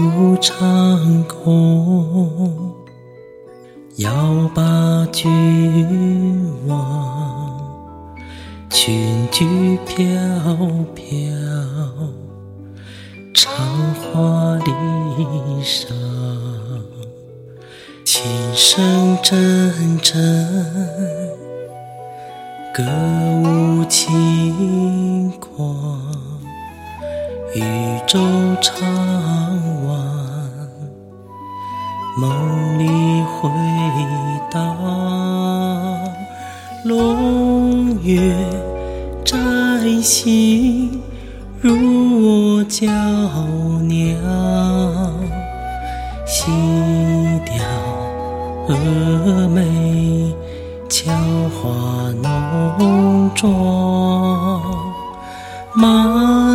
无长空，要把君王，裙裾飘飘，长花里裳，琴声阵阵。歌舞轻狂，渔舟唱完，梦里回荡。龙月摘星，入我娇娘，细调蛾眉。俏花浓妆，满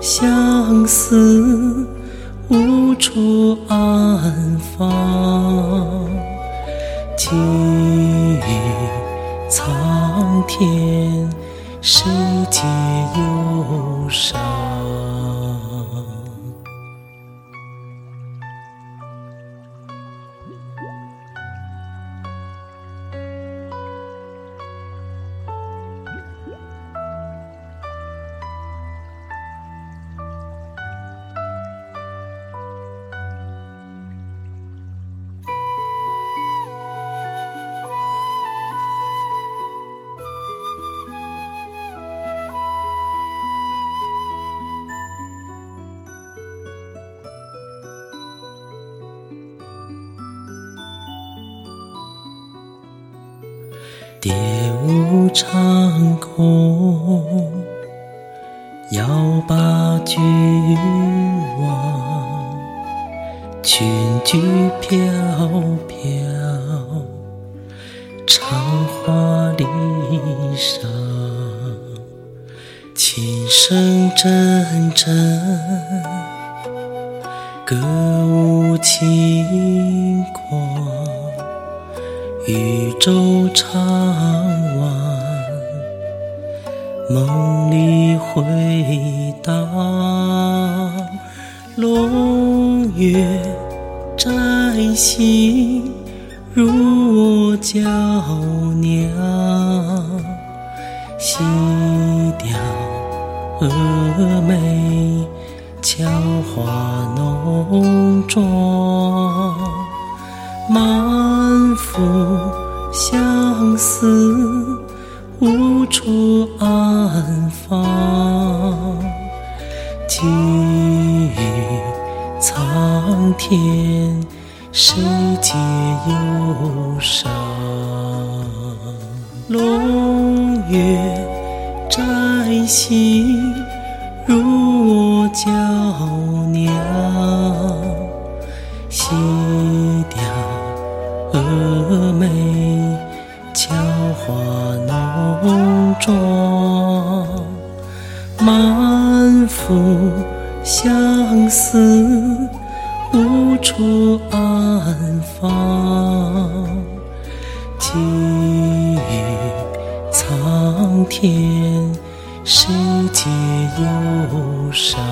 相思无处安放，寄苍天，谁解忧伤。蝶舞长空，要把君王，裙裾飘飘，长花里裳，琴声阵阵，歌舞轻狂。渔舟唱晚，梦里回荡。龙月摘星，入我娇娘。细调蛾眉，俏花浓妆。满腹相思无处安放，寄予苍天，世界忧伤。龙月摘星，入我娇娘。花浓妆，满腹相思无处安放，寄予苍天，世界忧伤。